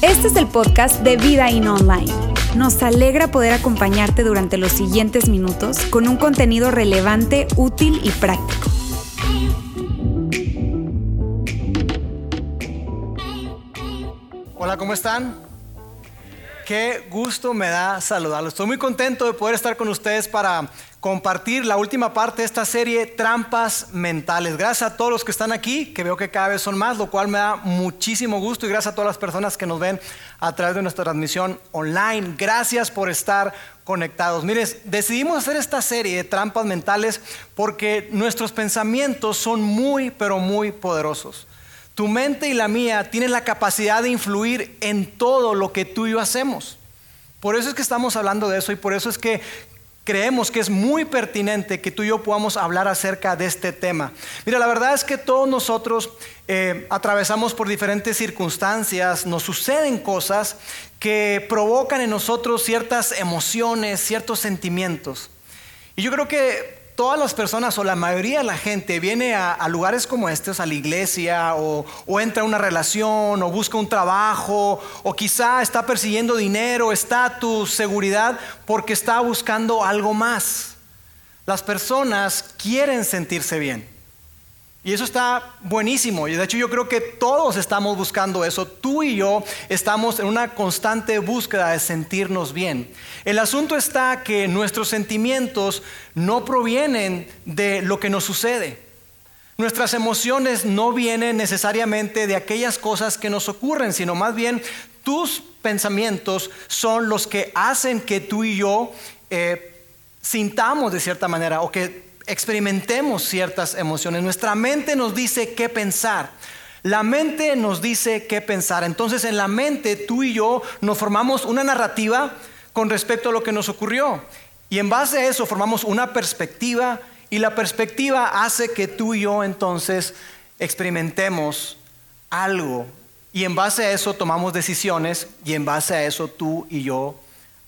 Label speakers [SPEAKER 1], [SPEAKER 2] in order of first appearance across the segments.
[SPEAKER 1] Este es el podcast de Vida In Online. Nos alegra poder acompañarte durante los siguientes minutos con un contenido relevante, útil y práctico.
[SPEAKER 2] Hola, ¿cómo están? Qué gusto me da saludarlos. Estoy muy contento de poder estar con ustedes para compartir la última parte de esta serie, Trampas Mentales. Gracias a todos los que están aquí, que veo que cada vez son más, lo cual me da muchísimo gusto y gracias a todas las personas que nos ven a través de nuestra transmisión online. Gracias por estar conectados. Miren, decidimos hacer esta serie de trampas mentales porque nuestros pensamientos son muy, pero muy poderosos. Tu mente y la mía tienen la capacidad de influir en todo lo que tú y yo hacemos. Por eso es que estamos hablando de eso y por eso es que creemos que es muy pertinente que tú y yo podamos hablar acerca de este tema. Mira, la verdad es que todos nosotros eh, atravesamos por diferentes circunstancias, nos suceden cosas que provocan en nosotros ciertas emociones, ciertos sentimientos. Y yo creo que todas las personas o la mayoría de la gente viene a, lugares como estos, a la iglesia, o, entra a una relación, o busca un trabajo, o quizá está persiguiendo dinero, estatus, seguridad, porque está buscando algo más. Las personas quieren sentirse bien. Y eso está buenísimo. Y de hecho yo creo que todos estamos buscando eso. Tú y yo estamos en una constante búsqueda de sentirnos bien. El asunto está que nuestros sentimientos no provienen de lo que nos sucede. Nuestras emociones no vienen necesariamente de aquellas cosas que nos ocurren, sino más bien tus pensamientos son los que hacen que tú y yo eh, sintamos de cierta manera o que experimentemos ciertas emociones. Nuestra mente nos dice qué pensar. La mente nos dice qué pensar. Entonces en la mente tú y yo nos formamos una narrativa con respecto a lo que nos ocurrió. Y en base a eso formamos una perspectiva y la perspectiva hace que tú y yo entonces experimentemos algo. Y en base a eso tomamos decisiones y en base a eso tú y yo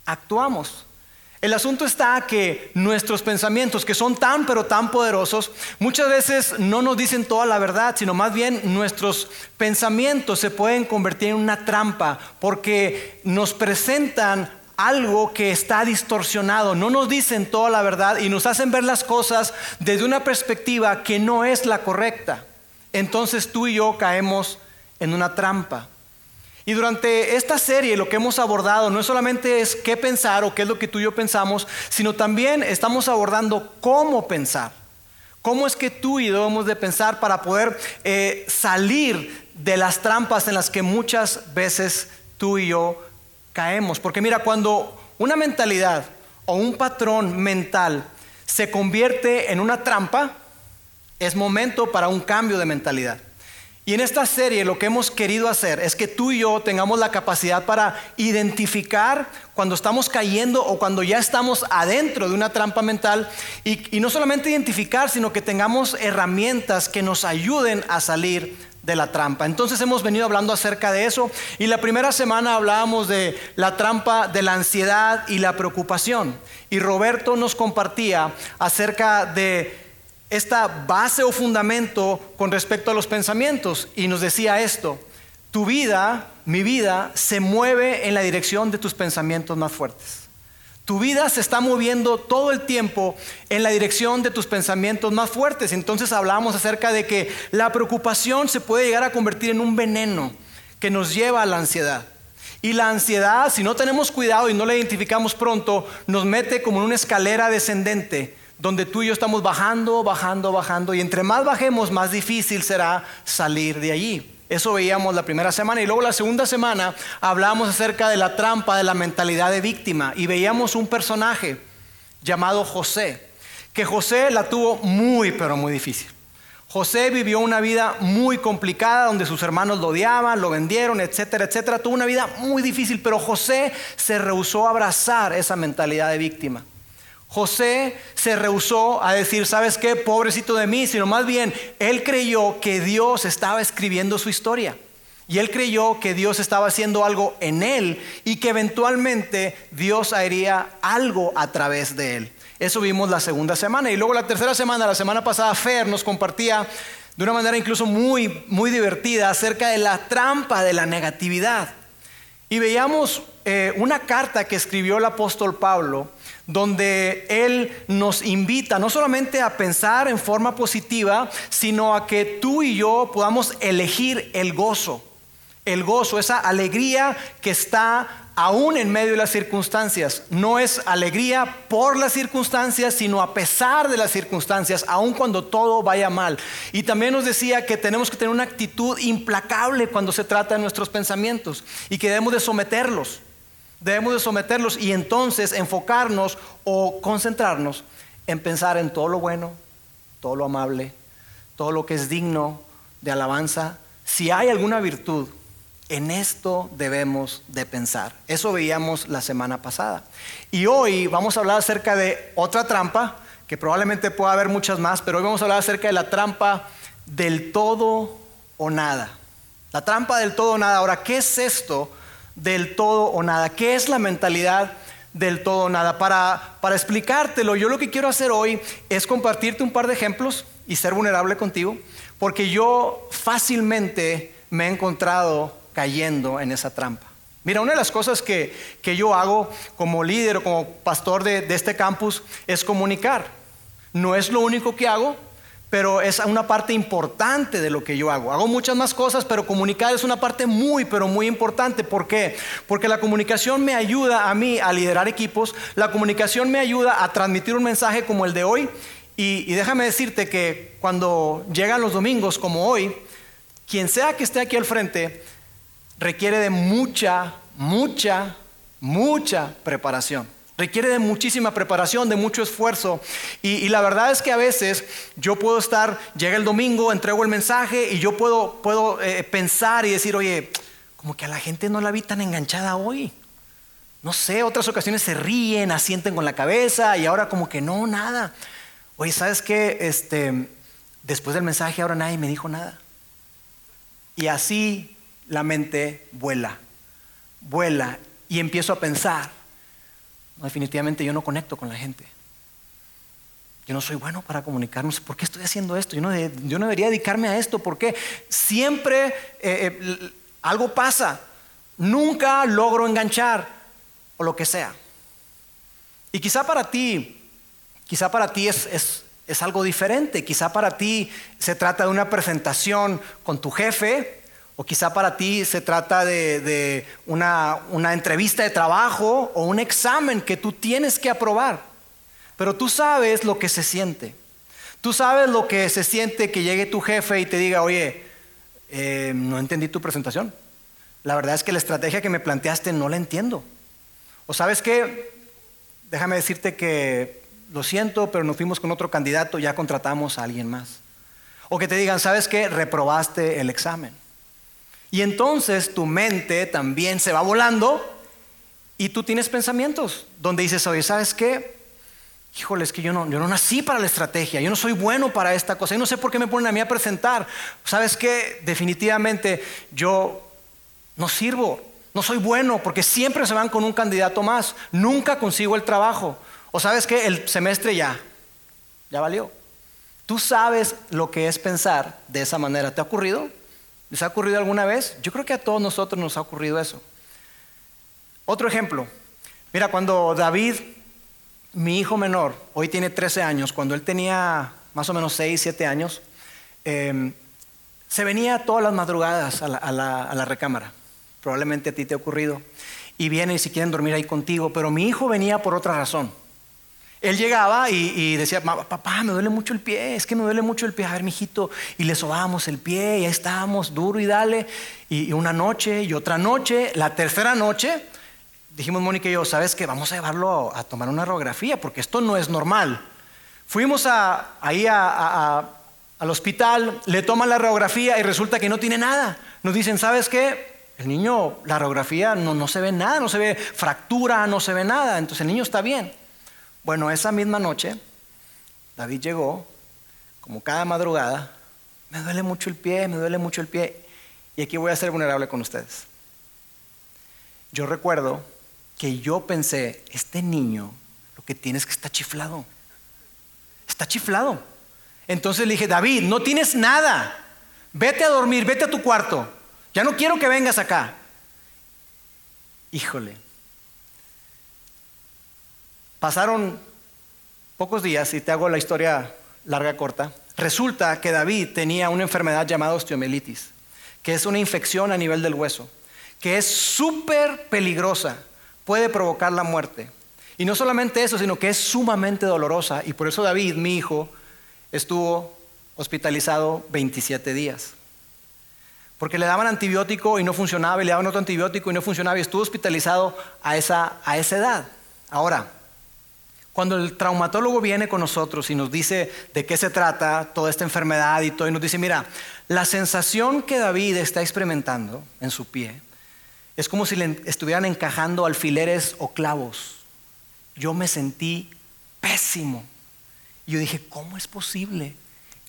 [SPEAKER 2] actuamos. El asunto está que nuestros pensamientos, que son tan pero tan poderosos, muchas veces no nos dicen toda la verdad, sino más bien nuestros pensamientos se pueden convertir en una trampa porque nos presentan algo que está distorsionado, no nos dicen toda la verdad y nos hacen ver las cosas desde una perspectiva que no es la correcta. Entonces tú y yo caemos en una trampa. Y durante esta serie lo que hemos abordado no solamente es qué pensar o qué es lo que tú y yo pensamos, sino también estamos abordando cómo pensar. ¿Cómo es que tú y yo debemos de pensar para poder eh, salir de las trampas en las que muchas veces tú y yo caemos? Porque mira, cuando una mentalidad o un patrón mental se convierte en una trampa, es momento para un cambio de mentalidad. Y en esta serie lo que hemos querido hacer es que tú y yo tengamos la capacidad para identificar cuando estamos cayendo o cuando ya estamos adentro de una trampa mental y, no solamente identificar, sino que tengamos herramientas que nos ayuden a salir de la trampa. Entonces hemos venido hablando acerca de eso y la primera semana hablábamos de la trampa de la ansiedad y la preocupación. Y Roberto nos compartía acerca de esta base o fundamento con respecto a los pensamientos y nos decía esto, tu vida, mi vida, se mueve en la dirección de tus pensamientos más fuertes. Tu vida se está moviendo todo el tiempo en la dirección de tus pensamientos más fuertes. Entonces hablamos acerca de que la preocupación se puede llegar a convertir en un veneno que nos lleva a la ansiedad. Y la ansiedad, si no tenemos cuidado y no la identificamos pronto, nos mete como en una escalera descendente donde tú y yo estamos bajando, bajando, bajando, y entre más bajemos, más difícil será salir de allí. Eso veíamos la primera semana y luego la segunda semana hablábamos acerca de la trampa de la mentalidad de víctima y veíamos un personaje llamado José, que José la tuvo muy, pero muy difícil. José vivió una vida muy complicada donde sus hermanos lo odiaban, lo vendieron, etcétera, etcétera. Tuvo una vida muy difícil, pero José se rehusó a abrazar esa mentalidad de víctima. José se rehusó a decir, ¿sabes qué? Pobrecito de mí, sino más bien, él creyó que Dios estaba escribiendo su historia. Y él creyó que Dios estaba haciendo algo en él y que eventualmente Dios haría algo a través de él. Eso vimos la segunda semana. Y luego la tercera semana, la semana pasada, Fer nos compartía de una manera incluso muy, muy divertida, acerca de la trampa de la negatividad. Y veíamos eh, una carta que escribió el apóstol Pablo, donde él nos invita no solamente a pensar en forma positiva, sino a que tú y yo podamos elegir el gozo, el gozo, esa alegría que está aún en medio de las circunstancias. No es alegría por las circunstancias, sino a pesar de las circunstancias, aun cuando todo vaya mal. Y también nos decía que tenemos que tener una actitud implacable cuando se trata de nuestros pensamientos y que debemos de someterlos. Debemos de someterlos y entonces enfocarnos o concentrarnos en pensar en todo lo bueno, todo lo amable, todo lo que es digno de alabanza. Si hay alguna virtud, en esto debemos de pensar. Eso veíamos la semana pasada. Y hoy vamos a hablar acerca de otra trampa, que probablemente pueda haber muchas más, pero hoy vamos a hablar acerca de la trampa del todo o nada. La trampa del todo o nada. Ahora, ¿qué es esto del todo o nada? ¿Qué es la mentalidad del todo o nada? Para, para explicártelo, yo lo que quiero hacer hoy es compartirte un par de ejemplos y ser vulnerable contigo, porque yo fácilmente me he encontrado cayendo en esa trampa. Mira, una de las cosas que, yo hago como líder o como pastor de, de este campus es comunicar. No es lo único que hago, pero es una parte importante de lo que yo hago. Hago muchas más cosas, pero comunicar es una parte muy, pero muy importante. ¿Por qué? Porque la comunicación me ayuda a mí a liderar equipos, la comunicación me ayuda a transmitir un mensaje como el de hoy. Y, y déjame decirte que cuando llegan los domingos como hoy, quien sea que esté aquí al frente, requiere de mucha, mucha, mucha preparación. Requiere de muchísima preparación, de mucho esfuerzo. Y, la verdad es que a veces yo puedo estar, llega el domingo, entrego el mensaje y yo puedo, puedo eh, pensar y decir, oye, como que a la gente no la vi tan enganchada hoy. No sé, otras ocasiones se ríen, asienten con la cabeza y ahora como que no, nada. Oye, ¿sabes qué? Este, después del mensaje ahora nadie me dijo nada. Y así la mente vuela, vuela y empiezo a pensar, definitivamente yo no conecto con la gente. Yo no soy bueno para comunicarnos. ¿Por qué estoy haciendo esto? Yo no, debería dedicarme a esto. ¿Por qué? Siempre eh, eh, algo pasa. Nunca logro enganchar o lo que sea. Y quizá para ti, quizá para ti es, es algo diferente. Quizá para ti se trata de una presentación con tu jefe o quizá para ti se trata de, una, entrevista de trabajo o un examen que tú tienes que aprobar. Pero tú sabes lo que se siente. Tú sabes lo que se siente que llegue tu jefe y te diga, oye, eh, no entendí tu presentación. La verdad es que la estrategia que me planteaste no la entiendo. O sabes qué, déjame decirte que lo siento, pero nos fuimos con otro candidato, ya contratamos a alguien más. O que te digan, sabes qué, reprobaste el examen. Y entonces tu mente también se va volando y tú tienes pensamientos donde dices, oye, ¿sabes qué? Híjole, es que yo no, yo no nací para la estrategia, yo no soy bueno para esta cosa, y no sé por qué me ponen a mí a presentar. ¿Sabes qué? Definitivamente yo no sirvo, no soy bueno, porque siempre se van con un candidato más, nunca consigo el trabajo. O sabes qué? El semestre ya, ya valió. Tú sabes lo que es pensar de esa manera. ¿Te ha ocurrido? ¿Les ha ocurrido alguna vez? Yo creo que a todos nosotros nos ha ocurrido eso. Otro ejemplo. Mira, cuando David, mi hijo menor, hoy tiene 13 años, cuando él tenía más o menos 6, 7 años, em, se venía todas las madrugadas a la, recámara. Probablemente a ti te ha ocurrido. Y viene y si quieren dormir ahí contigo, pero mi hijo venía por otra razón. Él llegaba y, decía, papá, me duele mucho el pie, es que me duele mucho el pie. A ver, mijito, y le sobábamos el pie, y ahí estábamos, duro y dale. Y, una noche, y otra noche, la tercera noche, dijimos Mónica y yo, ¿sabes qué? Vamos a llevarlo a, tomar una radiografía, porque esto no es normal. Fuimos ahí al hospital, le toman la radiografía y resulta que no tiene nada. Nos dicen, ¿sabes qué? El niño, la radiografía no, no se ve nada, no se ve fractura, no se ve nada, entonces el niño está bien. Bueno, esa misma noche, David llegó, como cada madrugada, me duele mucho el pie, me duele mucho el pie, y aquí voy a ser vulnerable con ustedes. Yo recuerdo que yo pensé, este niño lo que tiene es que está chiflado. Está chiflado. Entonces le dije, David, no tienes nada. Vete a dormir, vete a tu cuarto. Ya no quiero que vengas acá. Híjole. Pasaron pocos días y te hago la historia larga corta. Resulta que David tenía una enfermedad llamada osteomelitis, que es una infección a nivel del hueso, que es súper peligrosa, puede provocar la muerte. Y no solamente eso, sino que es sumamente dolorosa. Y por eso David, mi hijo, estuvo hospitalizado 27 días. Porque le daban antibiótico y no funcionaba, y le daban otro antibiótico y no funcionaba, y estuvo hospitalizado a esa, a esa edad. Ahora, cuando el traumatólogo viene con nosotros y nos dice de qué se trata toda esta enfermedad y todo, y nos dice, mira, la sensación que David está experimentando en su pie es como si le estuvieran encajando alfileres o clavos. Yo me sentí pésimo. Y yo dije, ¿cómo es posible?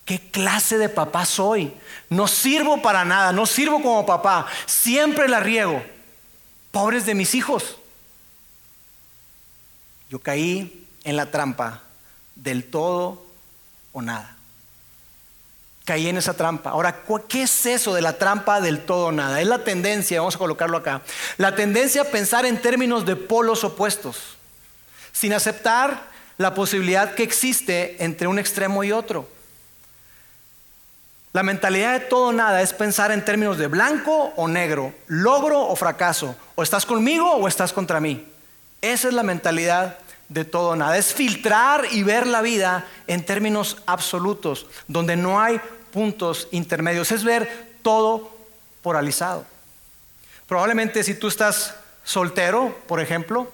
[SPEAKER 2] ¿Qué clase de papá soy? No sirvo para nada, no sirvo como papá, siempre la riego. Pobres de mis hijos. Yo caí en la trampa del todo o nada. Caí en esa trampa. Ahora, ¿qué es eso de la trampa del todo o nada? Es la tendencia, vamos a colocarlo acá, la tendencia a pensar en términos de polos opuestos, sin aceptar la posibilidad que existe entre un extremo y otro. La mentalidad de todo o nada es pensar en términos de blanco o negro, logro o fracaso, o estás conmigo o estás contra mí. Esa es la mentalidad de todo nada. Es filtrar y ver la vida en términos absolutos, donde no hay puntos intermedios. Es ver todo polarizado. Probablemente si tú estás soltero, por ejemplo,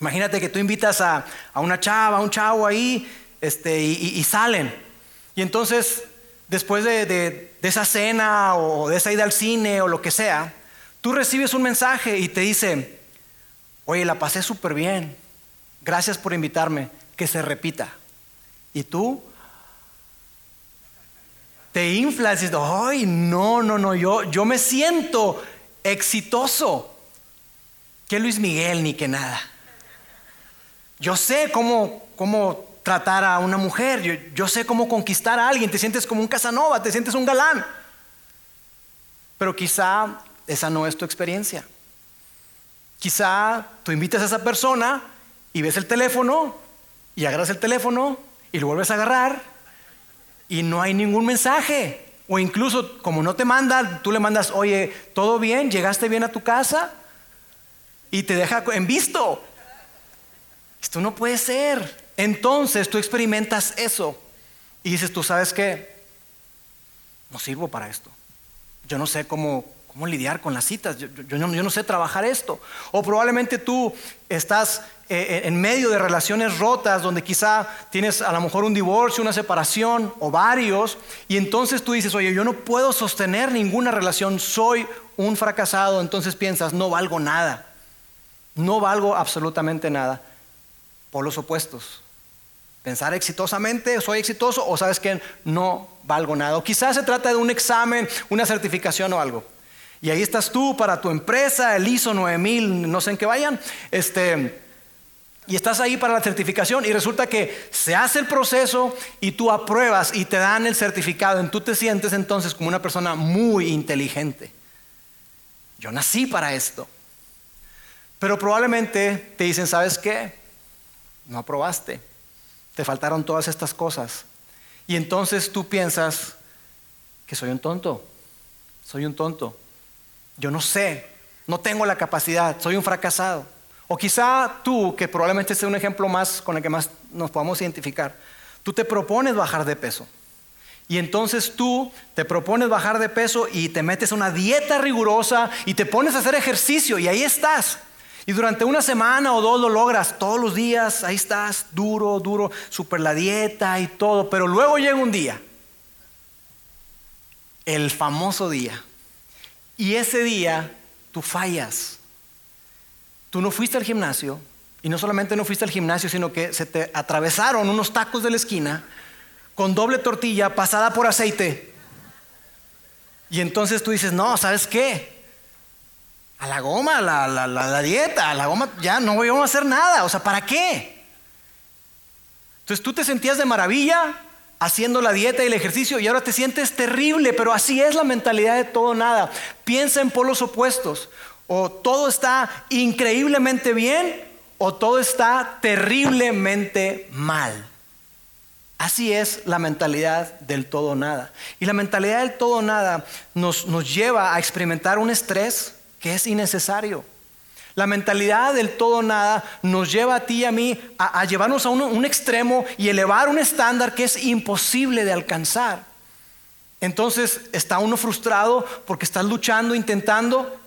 [SPEAKER 2] imagínate que tú invitas a, una chava, a un chavo ahí, este, y, salen. Y entonces, después de, de esa cena o de esa ida al cine o lo que sea, tú recibes un mensaje y te dice, oye, la pasé súper bien gracias por invitarme, que se repita. Y tú te inflas y dices, ay, no, no, no, yo, yo me siento exitoso. Que Luis Miguel ni que nada. Yo sé cómo, cómo tratar a una mujer, yo, yo sé cómo conquistar a alguien, te sientes como un Casanova, te sientes un galán. Pero quizá esa no es tu experiencia. Quizá tú invitas a esa persona y ves el teléfono y agarras el teléfono y lo vuelves a agarrar y no hay ningún mensaje. O incluso como no te manda, tú le mandas, oye, ¿todo bien? ¿Llegaste bien a tu casa? Y te deja en visto. Esto no puede ser. Entonces tú experimentas eso y dices, tú sabes qué, no sirvo para esto. Yo no sé cómo, cómo lidiar con las citas, yo, no, yo no sé trabajar esto. O probablemente tú estás eh, en medio de relaciones rotas, donde quizá tienes a lo mejor un divorcio, una separación o varios, y entonces tú dices, oye, yo no puedo sostener ninguna relación, soy un fracasado, entonces piensas, no valgo nada, no valgo absolutamente nada. Por los opuestos. Pensar exitosamente, soy exitoso, o sabes que no valgo nada. O quizás se trata de un examen, una certificación o algo. Y ahí estás tú para tu empresa, el ISO 9000, no sé en qué vayan, este y estás ahí para la certificación y resulta que se hace el proceso y tú apruebas y te dan el certificado. Y tú te sientes entonces como una persona muy inteligente. Yo nací para esto. Pero probablemente te dicen, ¿sabes qué? No aprobaste. Te faltaron todas estas cosas. Y entonces tú piensas que soy un tonto. Soy un tonto. Yo no sé. No tengo la capacidad. Soy un fracasado. O quizá tú, que probablemente sea un ejemplo más con el que más nos podamos identificar, tú te propones bajar de peso. Y entonces tú te propones bajar de peso y te metes a una dieta rigurosa y te pones a hacer ejercicio y ahí estás. Y durante una semana o dos lo logras, todos los días, ahí estás, duro, duro, super la dieta y todo. Pero luego llega un día, el famoso día. Y ese día tú fallas tú no fuiste al gimnasio y no solamente no fuiste al gimnasio, sino que se te atravesaron unos tacos de la esquina con doble tortilla pasada por aceite. Y entonces tú dices, no, ¿sabes qué? A la goma, la, la, la, dieta, a la goma, ya no voy a hacer nada. O sea, ¿para qué? Entonces tú te sentías de maravilla, haciendo la dieta y el ejercicio y ahora te sientes terrible, pero así es la mentalidad de todo nada. Piensa en polos opuestos. O todo está increíblemente bien o todo está terriblemente mal. Así es la mentalidad del todo nada. Y la mentalidad del todo nada nos, nos lleva a experimentar un estrés que es innecesario. La mentalidad del todo nada nos lleva a ti y a mí a, llevarnos a un, extremo y elevar un estándar que es imposible de alcanzar. Entonces está uno frustrado porque estás luchando, intentando,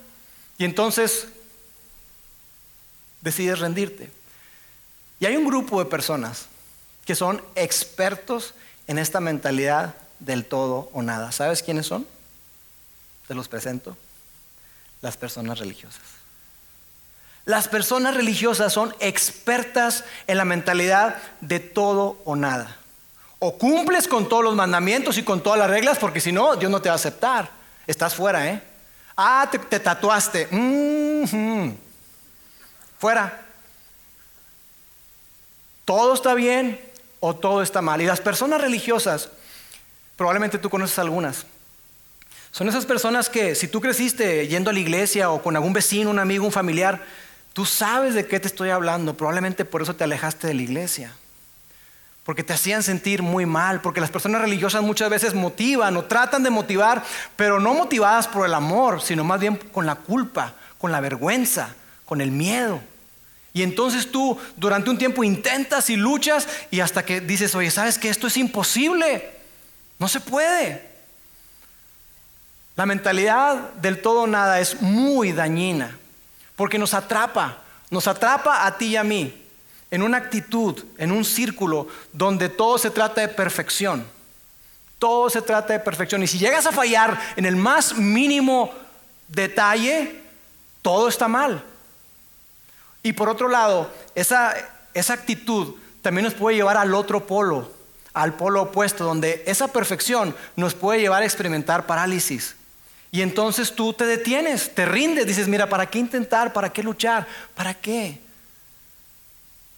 [SPEAKER 2] y entonces decides rendirte. Y hay un grupo de personas que son expertos en esta mentalidad del todo o nada. ¿Sabes quiénes son? Te los presento. Las personas religiosas. Las personas religiosas son expertas en la mentalidad de todo o nada. O cumples con todos los mandamientos y con todas las reglas, porque si no, Dios no te va a aceptar. Estás fuera, ¿eh? Ah, te, tatuaste. Fuera. Todo está bien, o todo está mal. Y las personas religiosas, probablemente tú conoces algunas, son esas personas que si tú creciste yendo a la iglesia o con algún vecino, un amigo, un familiar, tú sabes de qué te estoy hablando, probablemente por eso te alejaste de la iglesia. Porque te hacían sentir muy mal, porque las personas religiosas muchas veces motivan o tratan de motivar, pero no motivadas por el amor, sino más bien con la culpa, con la vergüenza, con el miedo. Y entonces tú durante un tiempo intentas y luchas y hasta que dices, oye, ¿sabes que esto es imposible? No se puede. La mentalidad del todo nada es muy dañina porque nos atrapa, nos atrapa a ti y a mí en una actitud, en un círculo donde todo se trata de perfección. Todo se trata de perfección. Y si llegas a fallar en el más mínimo detalle, todo está mal. Y por otro lado, esa, esa actitud también nos puede llevar al otro polo, al polo opuesto, donde esa perfección nos puede llevar a experimentar parálisis. Y entonces tú te detienes, te rindes, dices, mira, ¿para qué intentar? ¿Para qué luchar? ¿Para qué?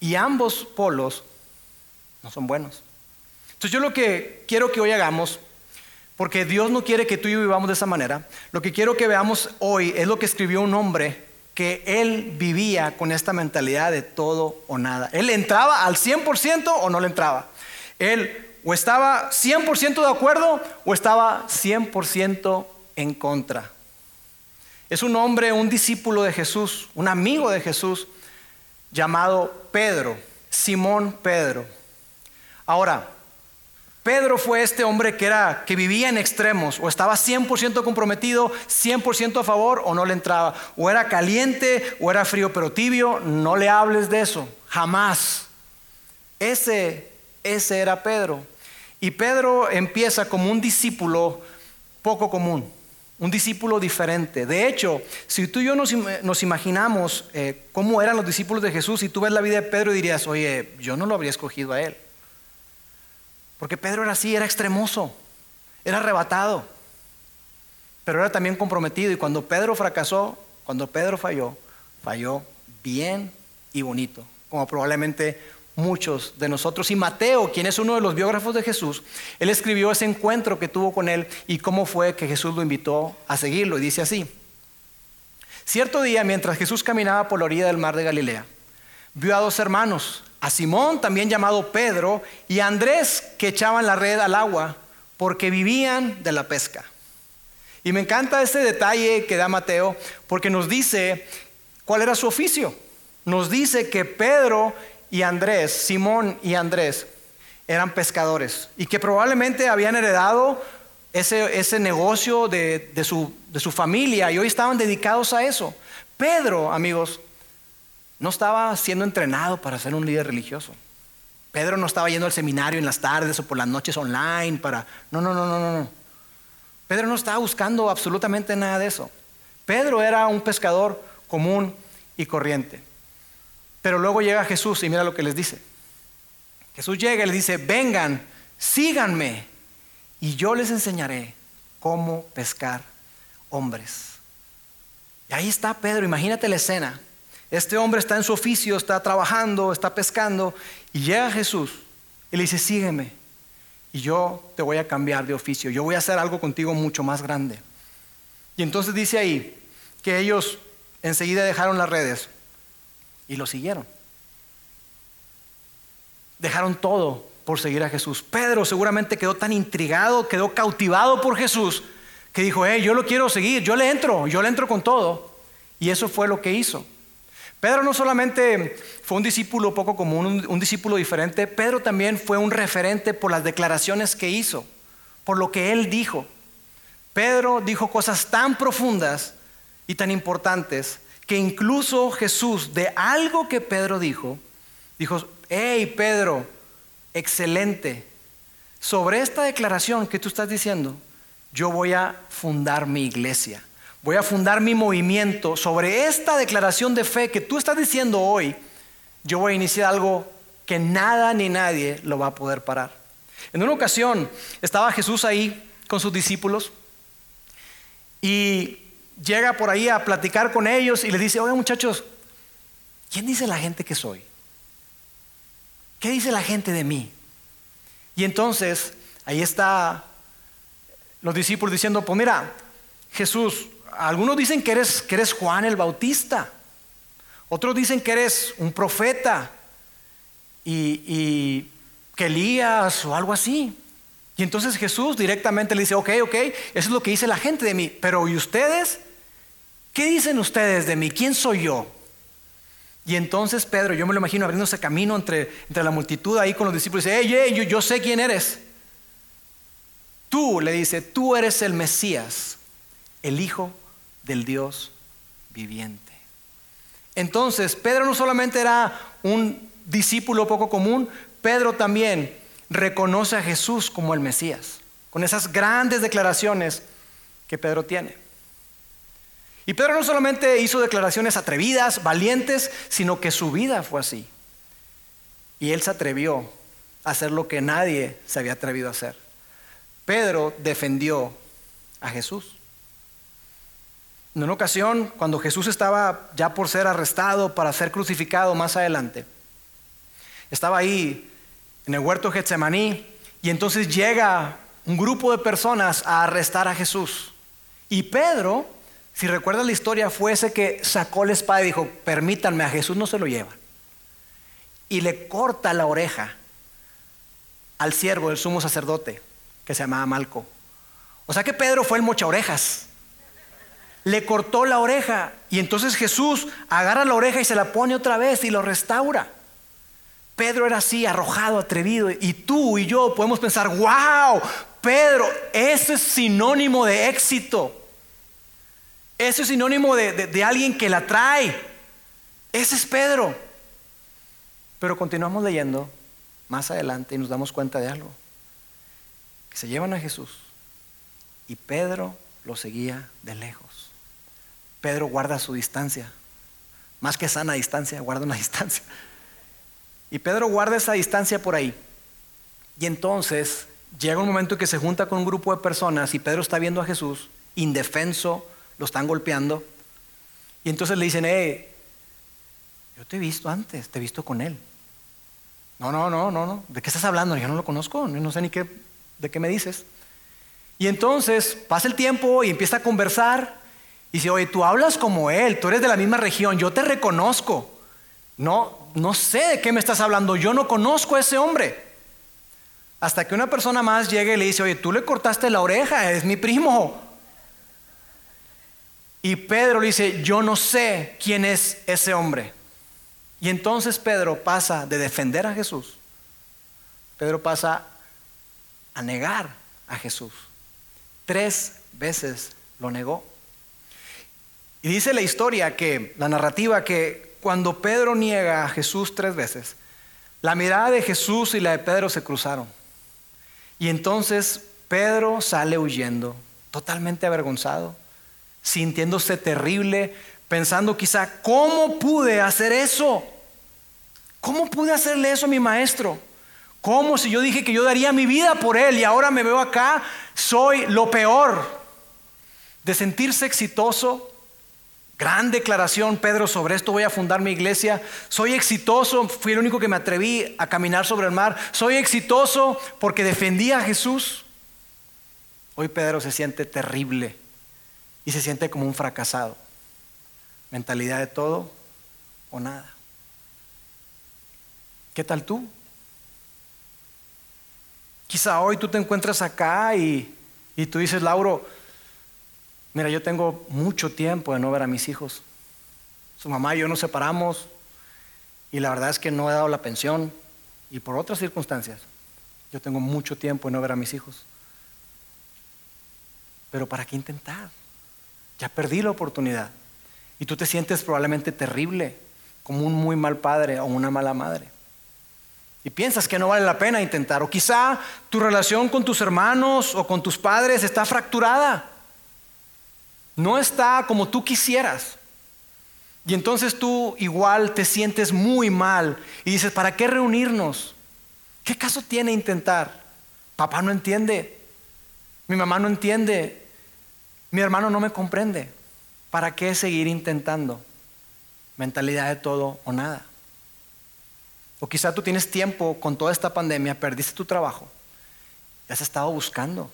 [SPEAKER 2] Y ambos polos no son buenos. Entonces yo lo que quiero que hoy hagamos, porque Dios no quiere que tú y yo vivamos de esa manera, lo que quiero que veamos hoy es lo que escribió un hombre que él vivía con esta mentalidad de todo o nada. Él entraba al 100% o no le entraba. Él o estaba 100% de acuerdo o estaba 100% en contra. Es un hombre, un discípulo de Jesús, un amigo de Jesús, llamado Pedro, Simón Pedro. Ahora, Pedro fue este hombre que, era, que vivía en extremos, o estaba 100% comprometido, 100% a favor, o no le entraba. O era caliente, o era frío pero tibio, no le hables de eso, jamás. Ese, ese era Pedro. Y Pedro empieza como un discípulo poco común, un discípulo diferente. De hecho, si tú y yo nos, imaginamos eh, cómo eran los discípulos de Jesús, y tú ves la vida de Pedro dirías, oye, yo no lo habría escogido a él. Porque Pedro era así, era extremoso, era arrebatado, pero era también comprometido. Y cuando Pedro fracasó, cuando Pedro falló, falló bien y bonito, como probablemente muchos de nosotros. Y Mateo, quien es uno de los biógrafos de Jesús, él escribió ese encuentro que tuvo con él y cómo fue que Jesús lo invitó a seguirlo. Y dice así, cierto día mientras Jesús caminaba por la orilla del mar de Galilea, vio a dos hermanos, a Simón, también llamado Pedro, y a Andrés, que echaban la red al agua, porque vivían de la pesca. Y me encanta este detalle que da Mateo, porque nos dice cuál era su oficio. Nos dice que Pedro y Andrés, Simón y Andrés, eran pescadores y que probablemente habían heredado ese, negocio de, su, de su familia y hoy estaban dedicados a eso. Pedro, amigos, no estaba siendo entrenado para ser un líder religioso. Pedro no estaba yendo al seminario en las tardes o por las noches online para... No, no, no, no, no. Pedro no estaba buscando absolutamente nada de eso. Pedro era un pescador común y corriente. Pero luego llega Jesús y mira lo que les dice. Jesús llega y les dice, vengan, síganme y yo les enseñaré cómo pescar hombres. Y ahí está Pedro, imagínate la escena. Este hombre está en su oficio, está trabajando, está pescando, y llega Jesús y le dice, sígueme. y yo te voy a cambiar de oficio, yo voy a hacer algo contigo mucho más grande. Y entonces dice ahí que ellos enseguida dejaron las redes y lo siguieron. Dejaron todo por seguir a Jesús. Pedro seguramente quedó tan intrigado, quedó cautivado por Jesús, que dijo, hey, yo lo quiero seguir, yo le entro, yo le entro con todo. Y eso fue lo que hizo. Pedro no solamente fue un discípulo poco común, un, discípulo diferente, Pedro también fue un referente por las declaraciones que hizo, por lo que él dijo. Pedro dijo cosas tan profundas y tan importantes que incluso Jesús, de algo que Pedro dijo, dijo, hey Pedro, excelente, sobre esta declaración que tú estás diciendo, yo voy a fundar mi iglesia. Voy a fundar mi movimiento sobre esta declaración de fe que tú estás diciendo hoy. Yo voy a iniciar algo que nada ni nadie lo va a poder parar. En una ocasión estaba Jesús ahí con sus discípulos y llega por ahí a platicar con ellos y les dice, oye muchachos, ¿quién dice la gente que soy? ¿Qué dice la gente de mí? Y entonces ahí está los discípulos diciendo, pues mira, Jesús, algunos dicen que eres, que eres Juan el Bautista, otros dicen que eres un profeta y, y que Elías o algo así. Y entonces Jesús directamente le dice, ok, ok, eso es lo que dice la gente de mí, pero ¿y ustedes? ¿Qué dicen ustedes de mí? ¿Quién soy yo? Y entonces Pedro, yo me lo imagino abriéndose camino entre, entre la multitud ahí con los discípulos, dice, hey, hey, yo, yo sé quién eres. Tú, le dice, tú eres el Mesías, el Hijo del Dios viviente. Entonces, Pedro no solamente era un discípulo poco común, Pedro también reconoce a Jesús como el Mesías, con esas grandes declaraciones que Pedro tiene. Y Pedro no solamente hizo declaraciones atrevidas, valientes, sino que su vida fue así. Y él se atrevió a hacer lo que nadie se había atrevido a hacer. Pedro defendió a Jesús. En una ocasión, cuando Jesús estaba ya por ser arrestado para ser crucificado más adelante, estaba ahí en el huerto Getsemaní y entonces llega un grupo de personas a arrestar a Jesús. Y Pedro, si recuerdas la historia, fue ese que sacó la espada y dijo, permítanme, a Jesús no se lo lleva. Y le corta la oreja al siervo del sumo sacerdote, que se llamaba Malco. O sea que Pedro fue el mocha orejas le cortó la oreja y entonces Jesús agarra la oreja y se la pone otra vez y lo restaura. Pedro era así, arrojado, atrevido, y tú y yo podemos pensar, wow, Pedro, eso es sinónimo de éxito. Eso es sinónimo de, de alguien que la trae. Ese es Pedro. Pero continuamos leyendo más adelante y nos damos cuenta de algo. Que se llevan a Jesús y Pedro lo seguía de lejos. Pedro guarda su distancia. Más que sana distancia, guarda una distancia. Y Pedro guarda esa distancia por ahí. Y entonces llega un momento en que se junta con un grupo de personas y Pedro está viendo a Jesús, indefenso, lo están golpeando. Y entonces le dicen, eh, yo te he visto antes, te he visto con él. No, no, no, no, no. ¿De qué estás hablando? Yo no lo conozco, no sé ni qué, de qué me dices. Y entonces pasa el tiempo y empieza a conversar y dice, oye, tú hablas como él, tú eres de la misma región, yo te reconozco. No, no sé de qué me estás hablando, yo no conozco a ese hombre. Hasta que una persona más llegue y le dice, oye, tú le cortaste la oreja, es mi primo. Y Pedro le dice, yo no sé quién es ese hombre. Y entonces Pedro pasa de defender a Jesús, Pedro pasa a negar a Jesús. Tres veces lo negó. Y dice la historia que, la narrativa, que cuando Pedro niega a Jesús tres veces, la mirada de Jesús y la de Pedro se cruzaron. Y entonces Pedro sale huyendo, totalmente avergonzado, sintiéndose terrible, pensando quizá, ¿cómo pude hacer eso? ¿Cómo pude hacerle eso a mi maestro? ¿Cómo si yo dije que yo daría mi vida por él y ahora me veo acá, soy lo peor? De sentirse exitoso, Gran declaración, Pedro, sobre esto voy a fundar mi iglesia. Soy exitoso, fui el único que me atreví a caminar sobre el mar. Soy exitoso porque defendí a Jesús. Hoy Pedro se siente terrible y se siente como un fracasado. Mentalidad de todo o nada. ¿Qué tal tú? Quizá hoy tú te encuentras acá y, y tú dices, Lauro, Mira, yo tengo mucho tiempo de no ver a mis hijos. Su mamá y yo nos separamos y la verdad es que no he dado la pensión y por otras circunstancias. Yo tengo mucho tiempo de no ver a mis hijos. Pero ¿para qué intentar? Ya perdí la oportunidad. Y tú te sientes probablemente terrible, como un muy mal padre o una mala madre. Y piensas que no vale la pena intentar. O quizá tu relación con tus hermanos o con tus padres está fracturada no está como tú quisieras. Y entonces tú igual te sientes muy mal y dices, ¿para qué reunirnos? ¿Qué caso tiene intentar? Papá no entiende, mi mamá no entiende, mi hermano no me comprende. ¿Para qué seguir intentando? Mentalidad de todo o nada. O quizá tú tienes tiempo con toda esta pandemia, perdiste tu trabajo, y has estado buscando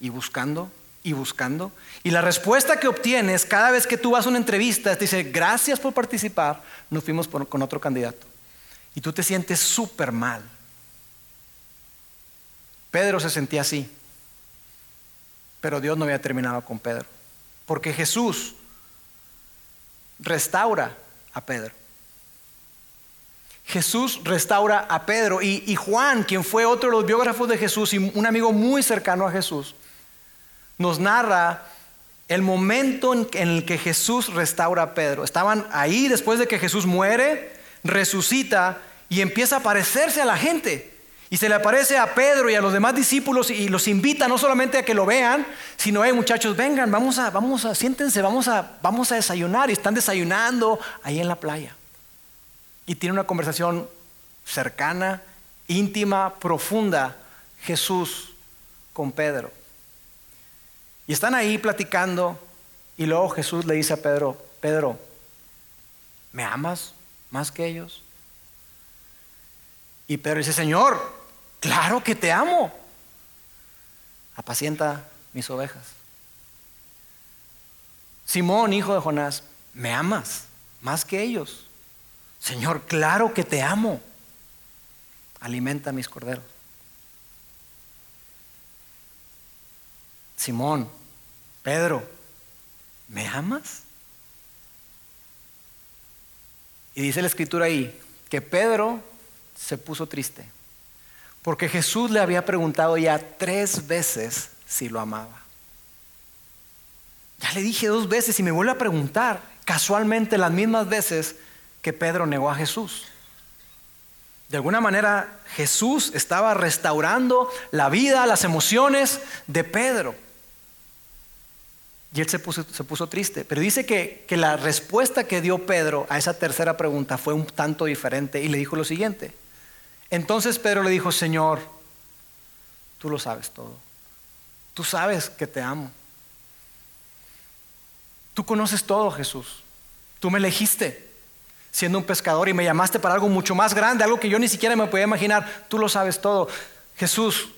[SPEAKER 2] y buscando y buscando. Y la respuesta que obtienes cada vez que tú vas a una entrevista te dice, gracias por participar, nos fuimos con otro candidato. Y tú te sientes súper mal. Pedro se sentía así. Pero Dios no había terminado con Pedro. Porque Jesús restaura a Pedro. Jesús restaura a Pedro. Y, y Juan, quien fue otro de los biógrafos de Jesús y un amigo muy cercano a Jesús, nos narra el momento en, el que Jesús restaura a Pedro. Estaban ahí después de que Jesús muere, resucita y empieza a aparecerse a la gente. Y se le aparece a Pedro y a los demás discípulos y los invita no solamente a que lo vean, sino, hey muchachos, vengan, vamos a, vamos a, siéntense, vamos a, vamos a desayunar. Y están desayunando ahí en la playa. Y tiene una conversación cercana, íntima, profunda, Jesús con Pedro. Y están ahí platicando y luego Jesús le dice a Pedro, Pedro, ¿me amas más que ellos? Y Pedro dice, Señor, claro que te amo. Apacienta mis ovejas. Simón, hijo de Jonás, ¿me amas más que ellos? Señor, claro que te amo. Alimenta mis corderos. Simón, Pedro, ¿me amas? Y dice la escritura ahí que Pedro se puso triste, porque Jesús le había preguntado ya tres veces si lo amaba. Ya le dije dos veces y me vuelve a preguntar casualmente las mismas veces que Pedro negó a Jesús. De alguna manera Jesús estaba restaurando la vida, las emociones de Pedro. Y él se puso, triste. Pero dice que, que la respuesta que dio Pedro a esa tercera pregunta fue un tanto diferente y le dijo lo siguiente. Entonces Pedro le dijo, Señor, tú lo sabes todo. Tú sabes que te amo. Tú conoces todo, Jesús. Tú me elegiste siendo un pescador y me llamaste para algo mucho más grande, algo que yo ni siquiera me podía imaginar. Tú lo sabes todo. Jesús,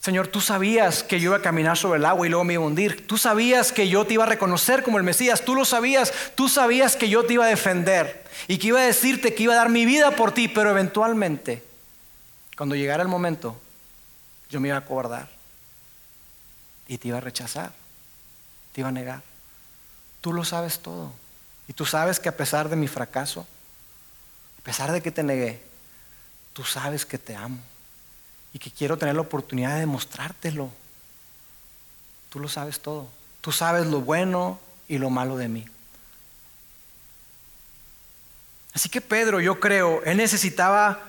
[SPEAKER 2] Señor, tú sabías que yo iba a caminar sobre el agua y luego me iba a hundir. Tú sabías que yo te iba a reconocer como el Mesías. Tú lo sabías. Tú sabías que yo te iba a defender y que iba a decirte que iba a dar mi vida por ti. Pero eventualmente, cuando llegara el momento, yo me iba a acobardar y te iba a rechazar. Te iba a negar. Tú lo sabes todo. Y tú sabes que a pesar de mi fracaso, a pesar de que te negué, tú sabes que te amo y que quiero tener la oportunidad de demostrártelo. Tú lo sabes todo. Tú sabes lo bueno y lo malo de mí. Así que Pedro, yo creo, él necesitaba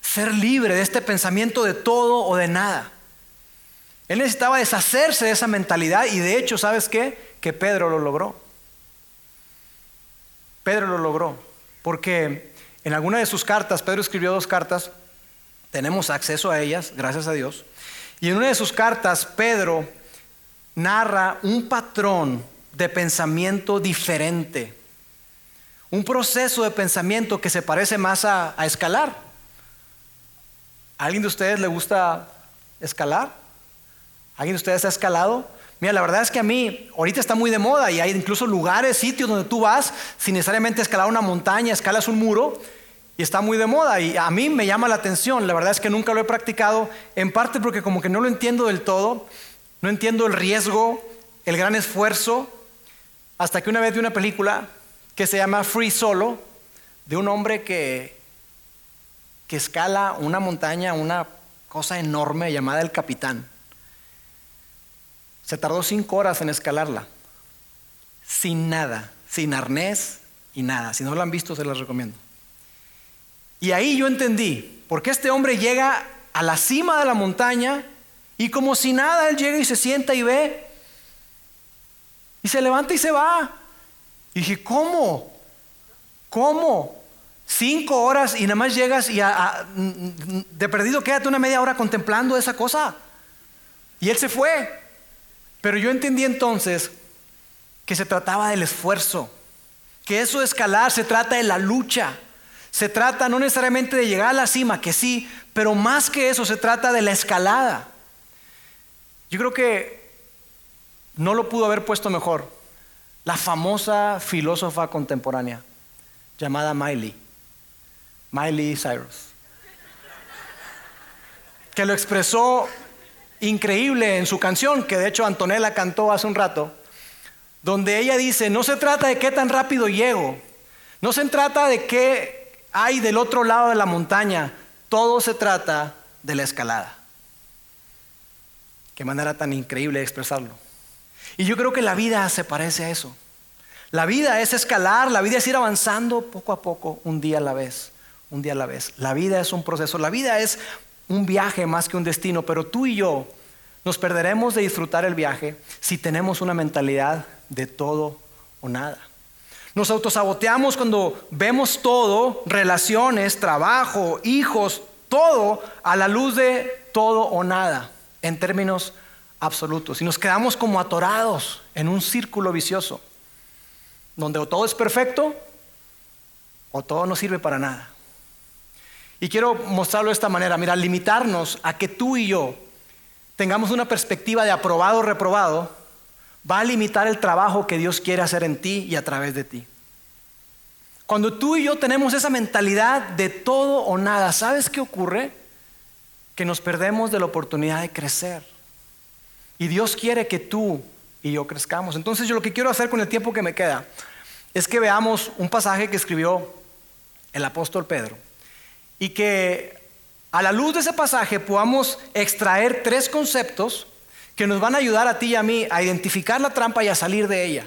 [SPEAKER 2] ser libre de este pensamiento de todo o de nada. Él necesitaba deshacerse de esa mentalidad y de hecho, ¿sabes qué? Que Pedro lo logró. Pedro lo logró. Porque en alguna de sus cartas, Pedro escribió dos cartas, tenemos acceso a ellas, gracias a Dios. Y en una de sus cartas, Pedro narra un patrón de pensamiento diferente. Un proceso de pensamiento que se parece más a, escalar. ¿A alguien de ustedes le gusta escalar? ¿Alguien de ustedes ha escalado? Mira, la verdad es que a mí ahorita está muy de moda y hay incluso lugares, sitios donde tú vas sin necesariamente escalar una montaña, escalas un muro y está muy de moda y a mí me llama la atención. La verdad es que nunca lo he practicado, en parte porque como que no lo entiendo del todo, no entiendo el riesgo, el gran esfuerzo, hasta que una vez vi una película que se llama Free Solo, de un hombre que, que escala una montaña, una cosa enorme llamada el Capitán. Se tardó cinco horas en escalarla, sin nada, sin arnés y nada. Si no lo han visto, se los recomiendo. Y ahí yo entendí, porque este hombre llega a la cima de la montaña y como si nada, él llega y se sienta y ve, y se levanta y se va. Y dije, ¿cómo? ¿Cómo? Cinco horas y nada más llegas y de perdido quédate una media hora contemplando esa cosa. Y él se fue. Pero yo entendí entonces que se trataba del esfuerzo, que eso de escalar se trata de la lucha, se trata no necesariamente de llegar a la cima, que sí, pero más que eso se trata de la escalada. Yo creo que no lo pudo haber puesto mejor la famosa filósofa contemporánea llamada Miley, Miley Cyrus, que lo expresó increíble en su canción, que de hecho Antonella cantó hace un rato, donde ella dice, no se trata de qué tan rápido llego, no se trata de qué hay del otro lado de la montaña, todo se trata de la escalada. Qué manera tan increíble de expresarlo. Y yo creo que la vida se parece a eso. La vida es escalar, la vida es ir avanzando poco a poco, un día a la vez, un día a la vez. La vida es un proceso, la vida es un viaje más que un destino, pero tú y yo nos perderemos de disfrutar el viaje si tenemos una mentalidad de todo o nada. Nos autosaboteamos cuando vemos todo, relaciones, trabajo, hijos, todo a la luz de todo o nada, en términos absolutos. Y nos quedamos como atorados en un círculo vicioso, donde o todo es perfecto o todo no sirve para nada. Y quiero mostrarlo de esta manera, mira, limitarnos a que tú y yo tengamos una perspectiva de aprobado o reprobado, va a limitar el trabajo que Dios quiere hacer en ti y a través de ti. Cuando tú y yo tenemos esa mentalidad de todo o nada, ¿sabes qué ocurre? Que nos perdemos de la oportunidad de crecer. Y Dios quiere que tú y yo crezcamos. Entonces yo lo que quiero hacer con el tiempo que me queda es que veamos un pasaje que escribió el apóstol Pedro y que a la luz de ese pasaje podamos extraer tres conceptos que nos van a ayudar a ti y a mí a identificar la trampa y a salir de ella,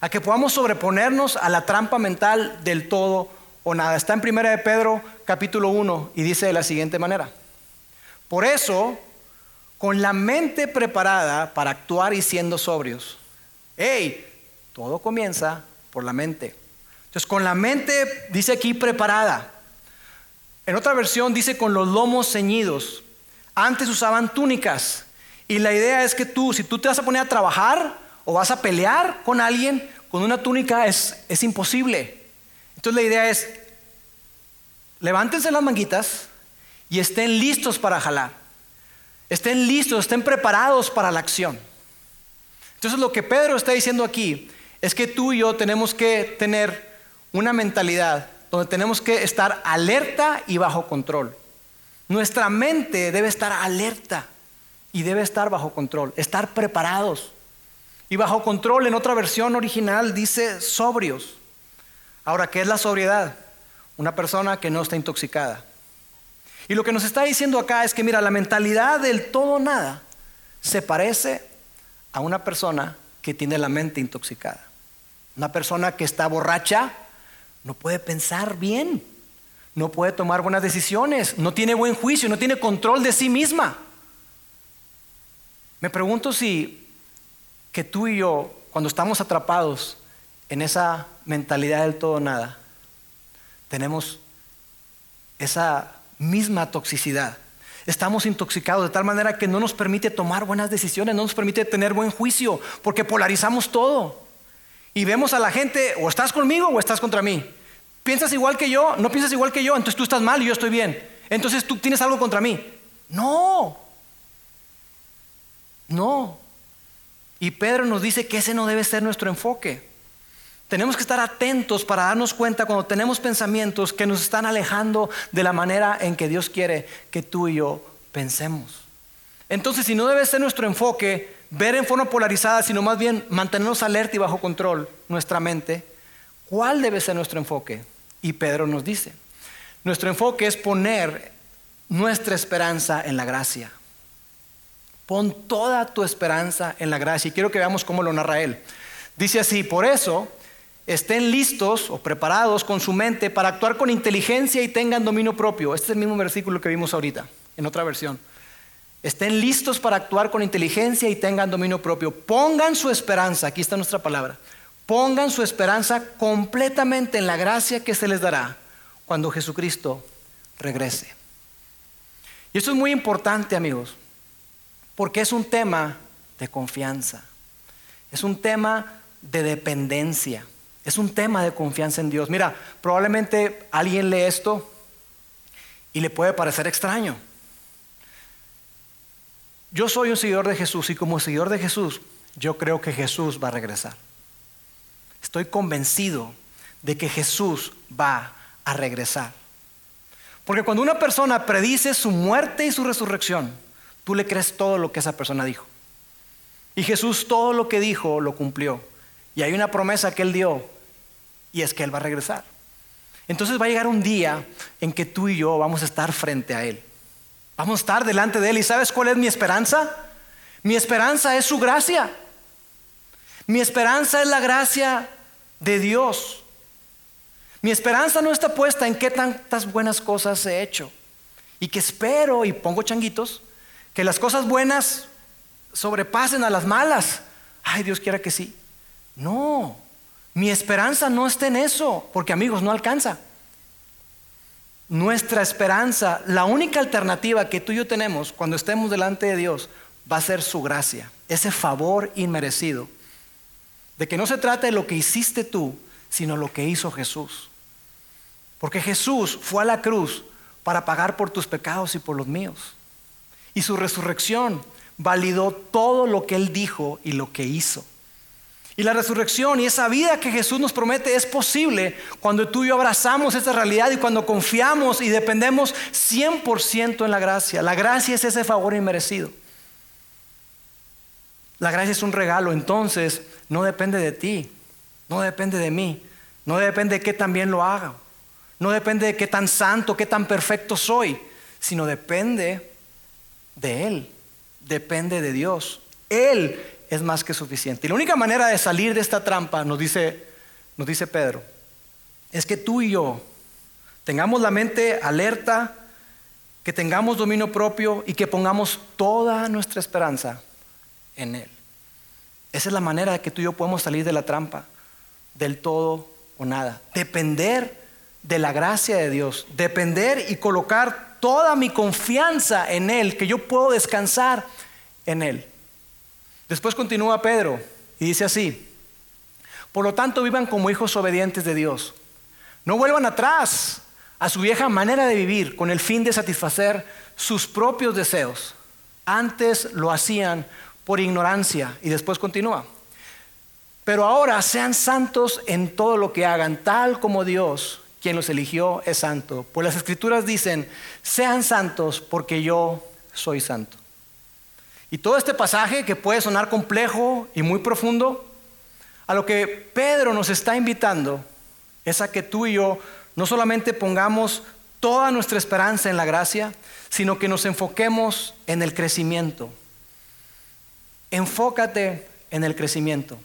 [SPEAKER 2] a que podamos sobreponernos a la trampa mental del todo o nada. Está en 1 de Pedro capítulo 1 y dice de la siguiente manera. Por eso, con la mente preparada para actuar y siendo sobrios. ¡Hey! Todo comienza por la mente. Entonces, con la mente, dice aquí, preparada. En otra versión dice con los lomos ceñidos. Antes usaban túnicas. Y la idea es que tú, si tú te vas a poner a trabajar o vas a pelear con alguien, con una túnica es, es imposible. Entonces la idea es, levántense las manguitas y estén listos para jalar. Estén listos, estén preparados para la acción. Entonces lo que Pedro está diciendo aquí es que tú y yo tenemos que tener una mentalidad donde tenemos que estar alerta y bajo control. Nuestra mente debe estar alerta y debe estar bajo control, estar preparados. Y bajo control en otra versión original dice sobrios. Ahora, ¿qué es la sobriedad? Una persona que no está intoxicada. Y lo que nos está diciendo acá es que, mira, la mentalidad del todo nada se parece a una persona que tiene la mente intoxicada. Una persona que está borracha no puede pensar bien, no puede tomar buenas decisiones, no tiene buen juicio, no tiene control de sí misma. Me pregunto si que tú y yo, cuando estamos atrapados en esa mentalidad del todo nada, tenemos esa misma toxicidad. Estamos intoxicados de tal manera que no nos permite tomar buenas decisiones, no nos permite tener buen juicio, porque polarizamos todo. y vemos a la gente, o estás conmigo o estás contra mí. ¿Piensas igual que yo? ¿No piensas igual que yo? Entonces tú estás mal y yo estoy bien. Entonces tú tienes algo contra mí. No. No. Y Pedro nos dice que ese no debe ser nuestro enfoque. Tenemos que estar atentos para darnos cuenta cuando tenemos pensamientos que nos están alejando de la manera en que Dios quiere que tú y yo pensemos. Entonces, si no debe ser nuestro enfoque ver en forma polarizada, sino más bien mantenernos alerta y bajo control nuestra mente, ¿cuál debe ser nuestro enfoque? Y Pedro nos dice, nuestro enfoque es poner nuestra esperanza en la gracia. Pon toda tu esperanza en la gracia. Y quiero que veamos cómo lo narra él. Dice así, por eso estén listos o preparados con su mente para actuar con inteligencia y tengan dominio propio. Este es el mismo versículo que vimos ahorita, en otra versión. Estén listos para actuar con inteligencia y tengan dominio propio. Pongan su esperanza, aquí está nuestra palabra, pongan su esperanza completamente en la gracia que se les dará cuando Jesucristo regrese. Y esto es muy importante, amigos, porque es un tema de confianza, es un tema de dependencia, es un tema de confianza en Dios. Mira, probablemente alguien lee esto y le puede parecer extraño. Yo soy un seguidor de Jesús y como seguidor de Jesús, yo creo que Jesús va a regresar. Estoy convencido de que Jesús va a regresar. Porque cuando una persona predice su muerte y su resurrección, tú le crees todo lo que esa persona dijo. Y Jesús todo lo que dijo lo cumplió. Y hay una promesa que él dio y es que él va a regresar. Entonces va a llegar un día en que tú y yo vamos a estar frente a él. Vamos a estar delante de él. ¿Y sabes cuál es mi esperanza? Mi esperanza es su gracia. Mi esperanza es la gracia de Dios. Mi esperanza no está puesta en qué tantas buenas cosas he hecho. Y que espero, y pongo changuitos, que las cosas buenas sobrepasen a las malas. Ay, Dios quiera que sí. No, mi esperanza no está en eso, porque amigos, no alcanza. Nuestra esperanza, la única alternativa que tú y yo tenemos cuando estemos delante de Dios, va a ser su gracia, ese favor inmerecido. De que no se trata de lo que hiciste tú, sino lo que hizo Jesús. Porque Jesús fue a la cruz para pagar por tus pecados y por los míos. Y su resurrección validó todo lo que Él dijo y lo que hizo. Y la resurrección y esa vida que Jesús nos promete es posible cuando tú y yo abrazamos esa realidad y cuando confiamos y dependemos 100% en la gracia. La gracia es ese favor inmerecido. La gracia es un regalo, entonces no depende de ti, no depende de mí, no depende de qué también lo haga. No depende de qué tan santo, qué tan perfecto soy, sino depende de Él, depende de Dios. Él es más que suficiente. Y la única manera de salir de esta trampa, nos dice, nos dice Pedro, es que tú y yo tengamos la mente alerta, que tengamos dominio propio y que pongamos toda nuestra esperanza en Él. Esa es la manera de que tú y yo podemos salir de la trampa, del todo o nada. Depender de la gracia de Dios, depender y colocar toda mi confianza en Él, que yo puedo descansar en Él. Después continúa Pedro y dice así, por lo tanto vivan como hijos obedientes de Dios, no vuelvan atrás a su vieja manera de vivir con el fin de satisfacer sus propios deseos. Antes lo hacían por ignorancia y después continúa. Pero ahora sean santos en todo lo que hagan, tal como Dios quien los eligió es santo. Pues las escrituras dicen, sean santos porque yo soy santo. Y todo este pasaje que puede sonar complejo y muy profundo, a lo que Pedro nos está invitando es a que tú y yo no solamente pongamos toda nuestra esperanza en la gracia, sino que nos enfoquemos en el crecimiento. Enfócate en el crecimiento.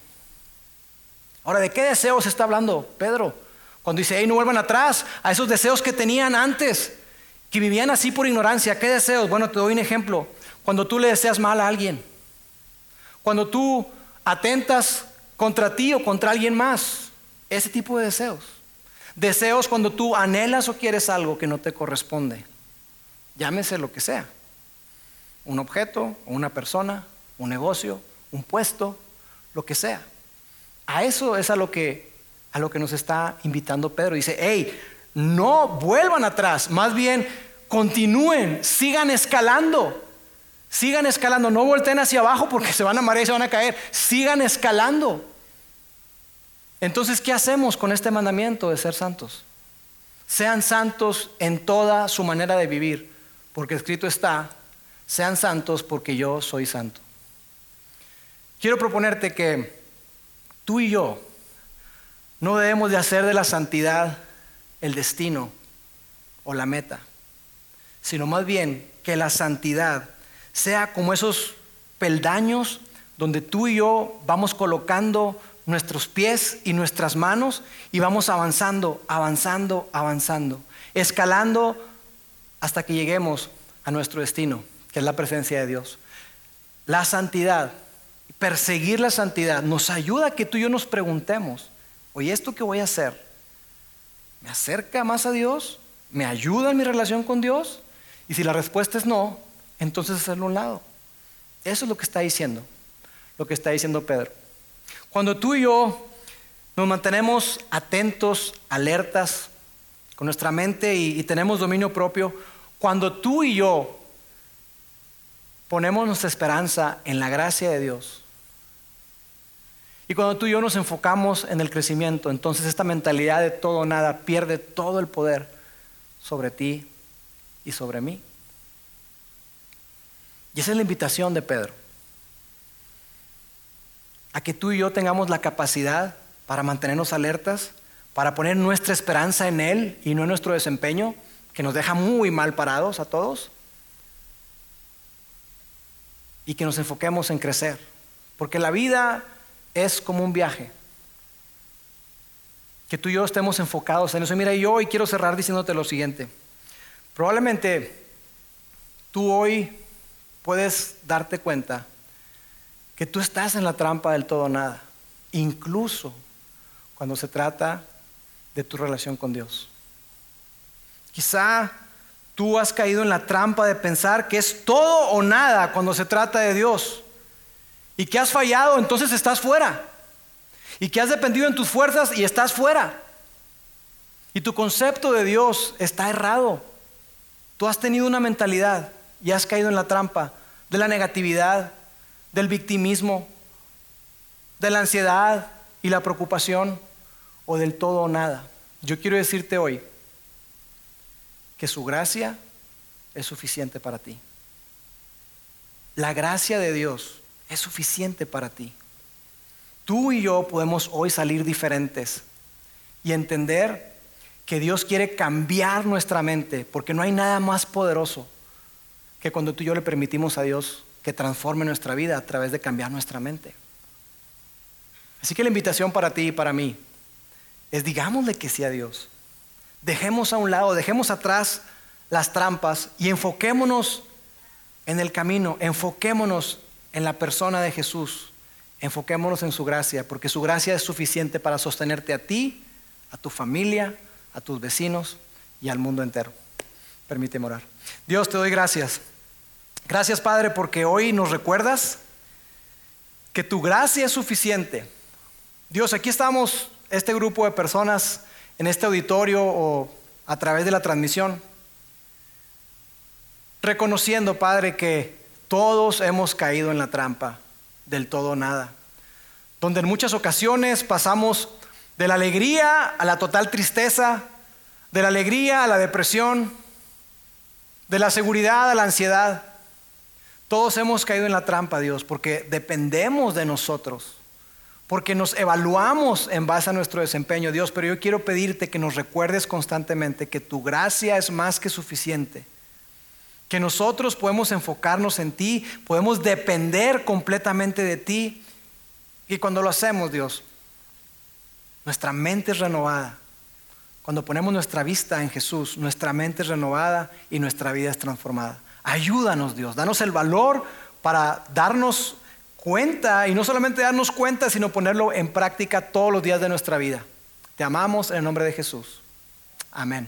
[SPEAKER 2] Ahora, ¿de qué deseos está hablando Pedro? Cuando dice, hey, no vuelvan atrás a esos deseos que tenían antes, que vivían así por ignorancia. ¿Qué deseos? Bueno, te doy un ejemplo. Cuando tú le deseas mal a alguien, cuando tú atentas contra ti o contra alguien más, ese tipo de deseos. Deseos cuando tú anhelas o quieres algo que no te corresponde. Llámese lo que sea. Un objeto, una persona, un negocio, un puesto, lo que sea A eso es a lo que, a lo que nos está invitando Pedro. Dice, hey, no vuelvan atrás, más bien continúen, sigan escalando. Sigan escalando, no volteen hacia abajo porque se van a marear y se van a caer. Sigan escalando. Entonces, ¿qué hacemos con este mandamiento de ser santos? Sean santos en toda su manera de vivir, porque escrito está, sean santos porque yo soy santo. Quiero proponerte que tú y yo no debemos de hacer de la santidad el destino o la meta, sino más bien que la santidad sea como esos peldaños donde tú y yo vamos colocando nuestros pies y nuestras manos y vamos avanzando, avanzando, avanzando, escalando hasta que lleguemos a nuestro destino, que es la presencia de Dios. La santidad, perseguir la santidad, nos ayuda a que tú y yo nos preguntemos, oye, ¿esto que voy a hacer? ¿Me acerca más a Dios? ¿Me ayuda en mi relación con Dios? Y si la respuesta es no, entonces hacerlo a un lado. Eso es lo que está diciendo, lo que está diciendo Pedro. Cuando tú y yo nos mantenemos atentos, alertas, con nuestra mente y, y tenemos dominio propio, cuando tú y yo ponemos nuestra esperanza en la gracia de Dios, y cuando tú y yo nos enfocamos en el crecimiento, entonces esta mentalidad de todo o nada pierde todo el poder sobre ti y sobre mí. Y esa es la invitación de Pedro. A que tú y yo tengamos la capacidad para mantenernos alertas, para poner nuestra esperanza en Él y no en nuestro desempeño, que nos deja muy mal parados a todos. Y que nos enfoquemos en crecer. Porque la vida es como un viaje. Que tú y yo estemos enfocados en eso. Mira, yo hoy quiero cerrar diciéndote lo siguiente. Probablemente tú hoy puedes darte cuenta que tú estás en la trampa del todo nada, incluso cuando se trata de tu relación con Dios. Quizá tú has caído en la trampa de pensar que es todo o nada cuando se trata de Dios y que has fallado, entonces estás fuera. Y que has dependido en tus fuerzas y estás fuera. Y tu concepto de Dios está errado. Tú has tenido una mentalidad y has caído en la trampa de la negatividad, del victimismo, de la ansiedad y la preocupación o del todo o nada. Yo quiero decirte hoy que su gracia es suficiente para ti. La gracia de Dios es suficiente para ti. Tú y yo podemos hoy salir diferentes y entender que Dios quiere cambiar nuestra mente, porque no hay nada más poderoso que cuando tú y yo le permitimos a Dios que transforme nuestra vida a través de cambiar nuestra mente. Así que la invitación para ti y para mí es digámosle que sí a Dios. Dejemos a un lado, dejemos atrás las trampas y enfoquémonos en el camino, enfoquémonos en la persona de Jesús, enfoquémonos en su gracia, porque su gracia es suficiente para sostenerte a ti, a tu familia, a tus vecinos y al mundo entero. Permíteme orar. Dios, te doy gracias Gracias Padre porque hoy nos recuerdas que tu gracia es suficiente. Dios, aquí estamos, este grupo de personas en este auditorio o a través de la transmisión, reconociendo, Padre, que todos hemos caído en la trampa del todo nada, donde en muchas ocasiones pasamos de la alegría a la total tristeza, de la alegría a la depresión, de la seguridad a la ansiedad. Todos hemos caído en la trampa, Dios, porque dependemos de nosotros, porque nos evaluamos en base a nuestro desempeño, Dios, pero yo quiero pedirte que nos recuerdes constantemente que tu gracia es más que suficiente, que nosotros podemos enfocarnos en ti, podemos depender completamente de ti, y cuando lo hacemos, Dios, nuestra mente es renovada. Cuando ponemos nuestra vista en Jesús, nuestra mente es renovada y nuestra vida es transformada. Ayúdanos Dios, danos el valor para darnos cuenta y no solamente darnos cuenta, sino ponerlo en práctica todos los días de nuestra vida. Te amamos en el nombre de Jesús. Amén.